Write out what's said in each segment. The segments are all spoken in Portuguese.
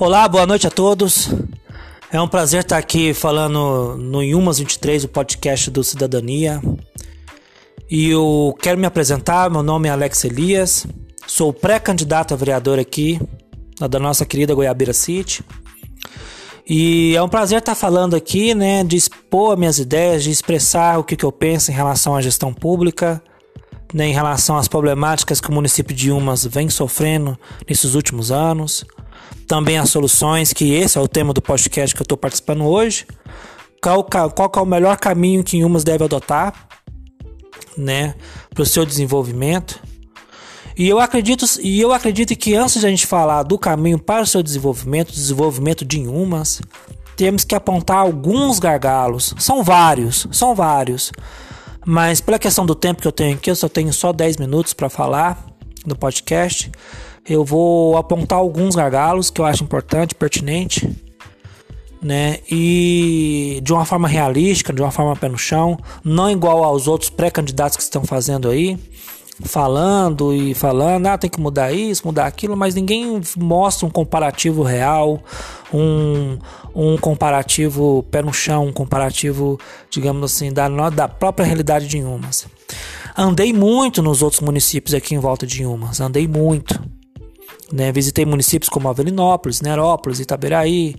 Olá, boa noite a todos. É um prazer estar aqui falando no Inhumas 23, o podcast do Cidadania. E eu quero me apresentar, meu nome é Alex Elias, sou pré-candidato a vereador aqui da nossa querida Goiabira City. E é um prazer estar falando aqui, né, de expor minhas ideias, de expressar o que, que eu penso em relação à gestão pública, né, em relação às problemáticas que o município de Umas vem sofrendo nesses últimos anos. Também as soluções, que esse é o tema do podcast que eu estou participando hoje. Qual, qual é o melhor caminho que Umas deve adotar né, para o seu desenvolvimento. E eu acredito, e eu acredito que antes de a gente falar do caminho para o seu desenvolvimento, desenvolvimento de Inhumas, temos que apontar alguns gargalos. São vários, são vários. Mas pela questão do tempo que eu tenho aqui, eu só tenho só 10 minutos para falar no podcast. Eu vou apontar alguns gargalos que eu acho importante, pertinente, né? E de uma forma realística, de uma forma pé no chão, não igual aos outros pré-candidatos que estão fazendo aí falando e falando, ah, tem que mudar isso, mudar aquilo, mas ninguém mostra um comparativo real, um, um comparativo pé no chão, um comparativo, digamos assim, da, da própria realidade de Inhumas. Andei muito nos outros municípios aqui em volta de Inhumas, andei muito. Né? Visitei municípios como Avelinópolis, Nerópolis, Itaberaí,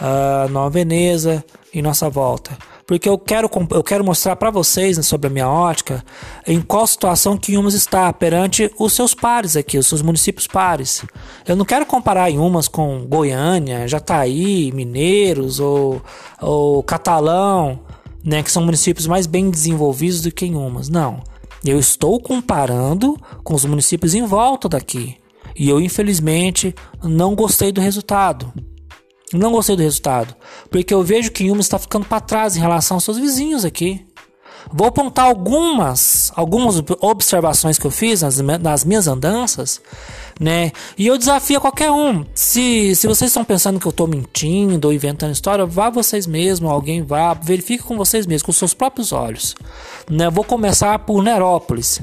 uh, Nova Veneza e nossa volta porque eu quero, eu quero mostrar para vocês né, sobre a minha ótica em qual situação que Inhumas está perante os seus pares aqui, os seus municípios pares. Eu não quero comparar Inhumas com Goiânia, Jataí, Mineiros ou, ou Catalão, né, que são municípios mais bem desenvolvidos do que Inhumas. Não. Eu estou comparando com os municípios em volta daqui. E eu, infelizmente, não gostei do resultado. Não gostei do resultado, porque eu vejo que Yuma está ficando para trás em relação aos seus vizinhos aqui. Vou apontar algumas, algumas observações que eu fiz nas, nas minhas andanças, né? E eu desafio a qualquer um. Se, se vocês estão pensando que eu estou mentindo ou inventando história, vá vocês mesmos, alguém vá, verifique com vocês mesmos, com seus próprios olhos. Né? Vou começar por Nerópolis.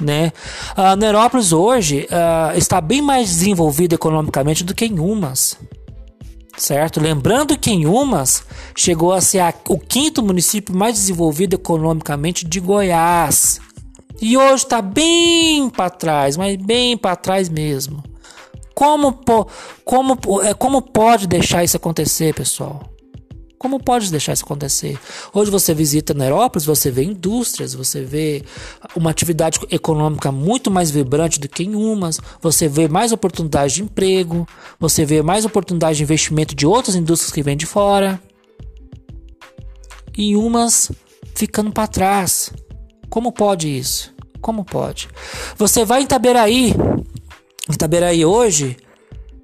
Né? A Nerópolis hoje uh, está bem mais desenvolvida economicamente do que em Umas certo? Lembrando que em Umas chegou a ser a, o quinto município mais desenvolvido economicamente de Goiás. E hoje está bem para trás, mas bem para trás mesmo. Como, como, é, como pode deixar isso acontecer, pessoal? Como pode deixar isso acontecer? Hoje você visita Nerópolis, você vê indústrias, você vê uma atividade econômica muito mais vibrante do que em umas, você vê mais oportunidades de emprego, você vê mais oportunidades de investimento de outras indústrias que vêm de fora. E umas ficando para trás. Como pode isso? Como pode? Você vai em Itaberaí. Itaberaí hoje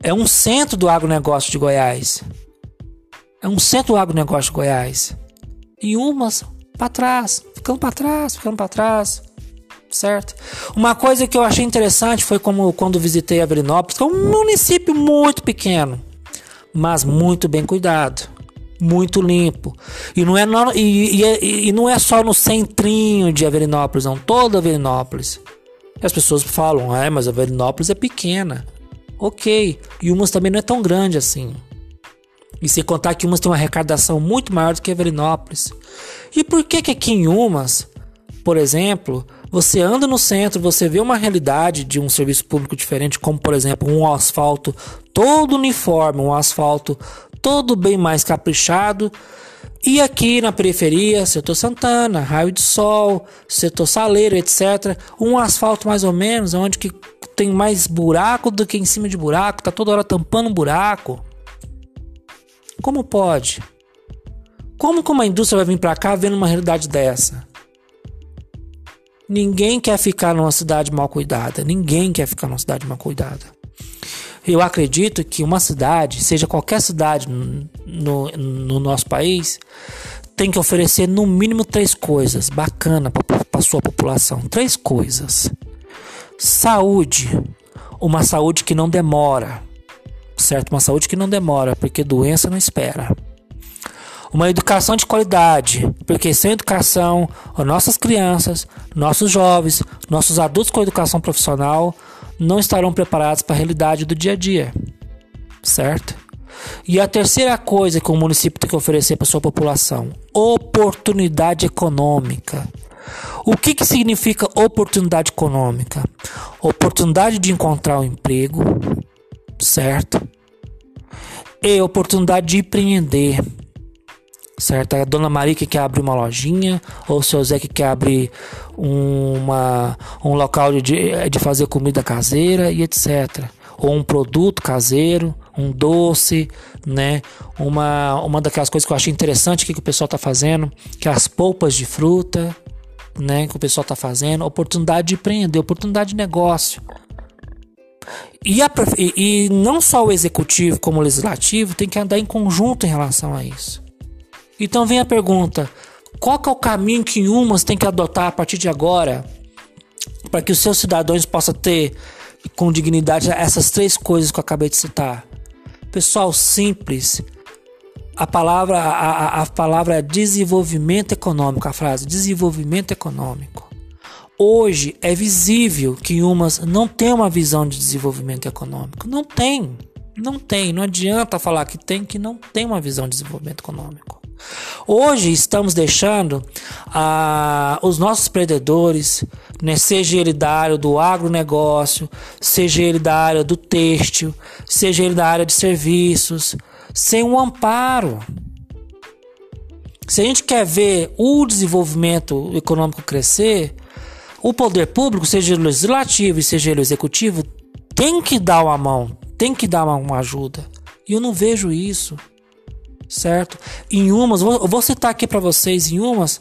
é um centro do agronegócio de Goiás. É um centro agronegócio de Goiás. E umas para trás, ficando para trás, ficando para trás. Certo? Uma coisa que eu achei interessante foi como quando visitei Avelinópolis, que é um município muito pequeno, mas muito bem cuidado, muito limpo. E não é, no, e, e, e não é só no centrinho de Avelinópolis, não, toda Avelinópolis. E as pessoas falam, ah, mas Avelinópolis é pequena. Ok, e umas também não é tão grande assim. E sem contar que Umas tem uma arrecadação muito maior do que Velinópolis. E por que que aqui em Umas, por exemplo, você anda no centro, você vê uma realidade de um serviço público diferente, como por exemplo um asfalto todo uniforme, um asfalto todo bem mais caprichado. E aqui na periferia, setor Santana, Raio de Sol, setor Saleiro, etc. Um asfalto mais ou menos, onde que tem mais buraco do que em cima de buraco, tá toda hora tampando um buraco. Como pode? Como que uma indústria vai vir para cá vendo uma realidade dessa? Ninguém quer ficar numa cidade mal cuidada. Ninguém quer ficar numa cidade mal cuidada. Eu acredito que uma cidade, seja qualquer cidade no, no nosso país, tem que oferecer no mínimo três coisas bacanas para sua população. Três coisas: saúde, uma saúde que não demora certo? Uma saúde que não demora, porque doença não espera. Uma educação de qualidade, porque sem educação, nossas crianças, nossos jovens, nossos adultos com educação profissional não estarão preparados para a realidade do dia a dia, certo? E a terceira coisa que o município tem que oferecer para sua população: oportunidade econômica. O que, que significa oportunidade econômica? Oportunidade de encontrar um emprego, certo? E oportunidade de empreender certo? A dona Maria que quer abrir uma lojinha, ou o seu Zé que quer abrir uma, um local de, de fazer comida caseira e etc. Ou um produto caseiro, um doce, né? Uma, uma daquelas coisas que eu achei interessante que, que o pessoal está fazendo, que é as polpas de fruta, né? Que o pessoal está fazendo, oportunidade de empreender, oportunidade de negócio. E, a, e, e não só o executivo como o legislativo tem que andar em conjunto em relação a isso. Então vem a pergunta: qual é o caminho que Umas tem que adotar a partir de agora para que os seus cidadãos possam ter com dignidade essas três coisas que eu acabei de citar? Pessoal, simples. A palavra, a, a, a palavra é desenvolvimento econômico, a frase desenvolvimento econômico. Hoje é visível que Umas não tem uma visão de desenvolvimento econômico. Não tem. Não tem. Não adianta falar que tem, que não tem uma visão de desenvolvimento econômico. Hoje estamos deixando ah, os nossos predadores, né, seja ele da área do agronegócio, seja ele da área do têxtil, seja ele da área de serviços, sem um amparo. Se a gente quer ver o desenvolvimento econômico crescer, o poder público, seja ele legislativo e seja ele executivo, tem que dar uma mão, tem que dar uma, ajuda. E eu não vejo isso certo? Em umas, vou, vou citar aqui para vocês, em umas,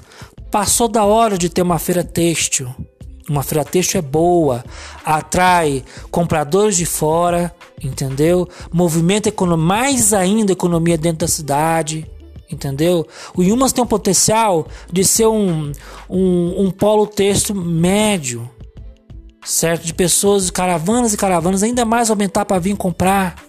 passou da hora de ter uma feira têxtil. Uma feira têxtil é boa, atrai compradores de fora, entendeu? Movimenta mais ainda economia dentro da cidade, entendeu? O Yumas tem o potencial de ser um, um, um polo têxtil médio, certo? De pessoas, caravanas e caravanas, ainda mais aumentar para vir comprar,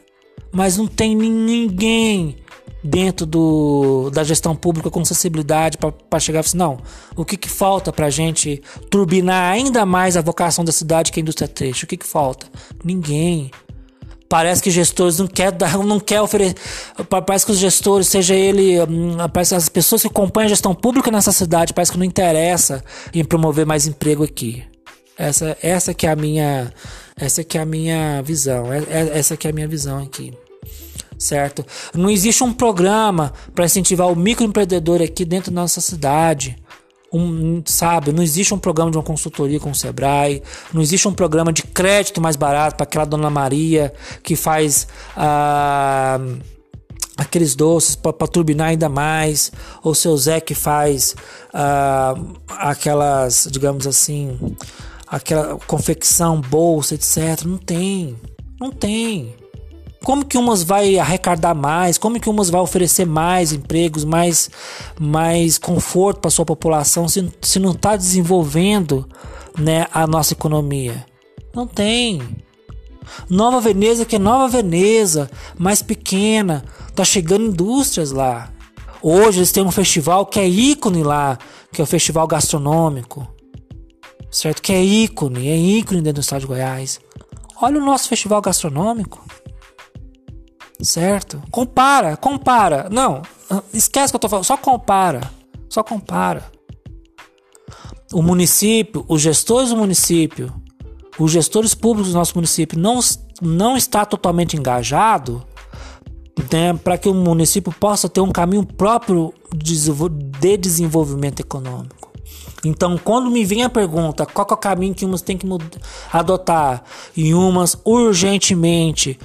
mas não tem ninguém dentro do, da gestão pública com sensibilidade para chegar e assim, não, o que, que falta para a gente turbinar ainda mais a vocação da cidade que é a indústria têxtil? O que, que falta? Ninguém. Parece que gestores não quer dar, não quer oferecer. Parece que os gestores, seja ele, hum, parece que as pessoas que acompanham a gestão pública nessa cidade, parece que não interessa em promover mais emprego aqui. Essa, essa que é a minha, essa que é a minha visão. É, é, essa que é a minha visão aqui certo? Não existe um programa para incentivar o microempreendedor aqui dentro da nossa cidade. Um, sabe, não existe um programa de uma consultoria com o Sebrae, não existe um programa de crédito mais barato para aquela dona Maria que faz ah, aqueles doces para turbinar ainda mais, ou seu Zé que faz ah, aquelas, digamos assim, aquela confecção, bolsa, etc. Não tem, não tem. Como que umas vai arrecadar mais? Como que umas vai oferecer mais empregos, mais, mais conforto para sua população se, se não está desenvolvendo né, a nossa economia? Não tem. Nova Veneza, que é Nova Veneza, mais pequena, tá chegando indústrias lá. Hoje eles têm um festival que é ícone lá, que é o Festival Gastronômico. Certo? Que é ícone, é ícone dentro do estado de Goiás. Olha o nosso festival gastronômico. Certo? Compara, compara. Não, esquece que eu tô falando, só compara. Só compara. O município, os gestores do município, os gestores públicos do nosso município não, não está totalmente engajado né, para que o município possa ter um caminho próprio de desenvolvimento econômico. Então, quando me vem a pergunta qual é o caminho que umas tem que adotar e umas urgentemente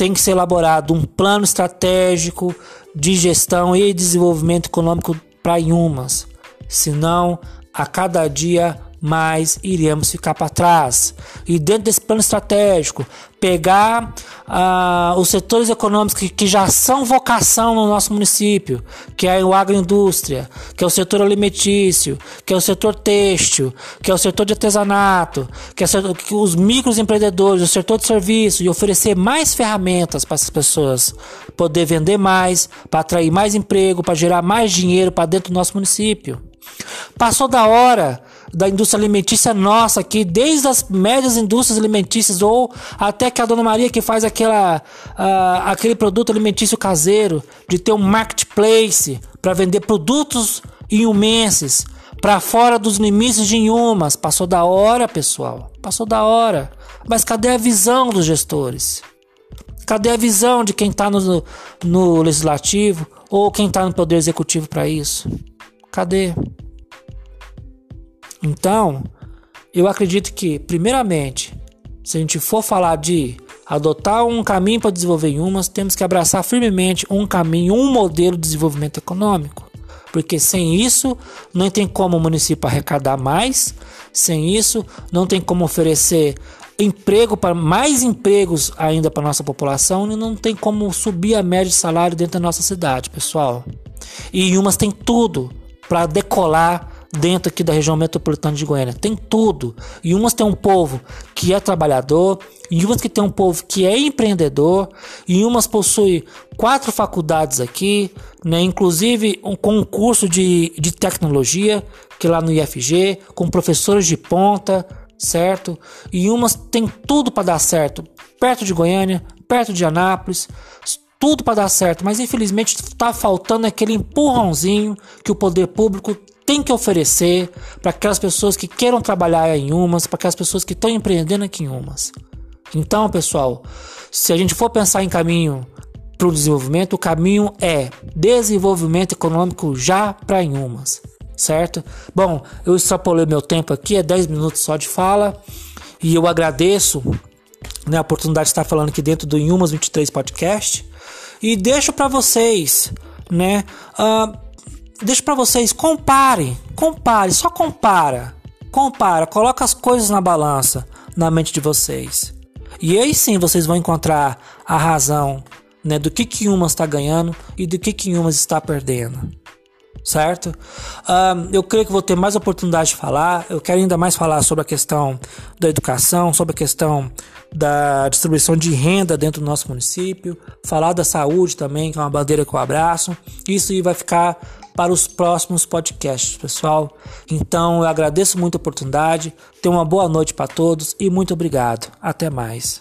tem que ser elaborado um plano estratégico de gestão e desenvolvimento econômico para Inhumas. Senão, a cada dia mais iremos ficar para trás. E dentro desse plano estratégico, pegar ah, os setores econômicos que, que, já são vocação no nosso município, que é o agroindústria, que é o setor alimentício, que é o setor têxtil, que é o setor de artesanato, que é que os microempreendedores, o setor de serviço, e oferecer mais ferramentas para essas pessoas poder vender mais, para atrair mais emprego, para gerar mais dinheiro para dentro do nosso município. Passou da hora da indústria alimentícia nossa aqui, desde as médias indústrias alimentícias ou até que a Dona Maria que faz aquela, uh, aquele produto alimentício caseiro, de ter um marketplace para vender produtos inhumenses para fora dos limites de Inhumas. Passou da hora, pessoal. Passou da hora. Mas cadê a visão dos gestores? Cadê a visão de quem está no, no legislativo ou quem está no poder executivo para isso? Cadê? Então, eu acredito que, primeiramente, se a gente for falar de adotar um caminho para desenvolver Inhumas, temos que abraçar firmemente um caminho, um modelo de desenvolvimento econômico. Porque sem isso não tem como o município arrecadar mais, sem isso não tem como oferecer emprego para mais empregos ainda para nossa população e não tem como subir a média de salário dentro da nossa cidade, pessoal. E umas tem tudo para decolar dentro aqui da região metropolitana de Goiânia. Tem tudo. E umas tem um povo que é trabalhador, e umas que tem um povo que é empreendedor, e umas possui quatro faculdades aqui, né? Inclusive um, com um curso de, de tecnologia, que é lá no IFG, com professores de ponta, certo? E umas tem tudo para dar certo, perto de Goiânia, perto de Anápolis, tudo para dar certo, mas infelizmente está faltando aquele empurrãozinho que o poder público tem que oferecer para aquelas pessoas que queiram trabalhar em umas, para aquelas pessoas que estão empreendendo aqui em umas. Então, pessoal, se a gente for pensar em caminho para o desenvolvimento, o caminho é desenvolvimento econômico já para Inhumas certo? Bom, eu extrapolei meu tempo aqui, é 10 minutos só de fala. E eu agradeço né, a oportunidade de estar falando aqui dentro do Inhumas 23 Podcast. E deixo para vocês, né? Uh, deixo para vocês, compare, compare, só compara. Compara, coloca as coisas na balança na mente de vocês. E aí sim vocês vão encontrar a razão né, do que que Umas está ganhando e do que que Umas está perdendo certo? eu creio que vou ter mais oportunidade de falar. Eu quero ainda mais falar sobre a questão da educação, sobre a questão da distribuição de renda dentro do nosso município, falar da saúde também, que é uma bandeira que eu abraço. Isso vai ficar para os próximos podcasts, pessoal. Então eu agradeço muito a oportunidade. Tenha uma boa noite para todos e muito obrigado. Até mais.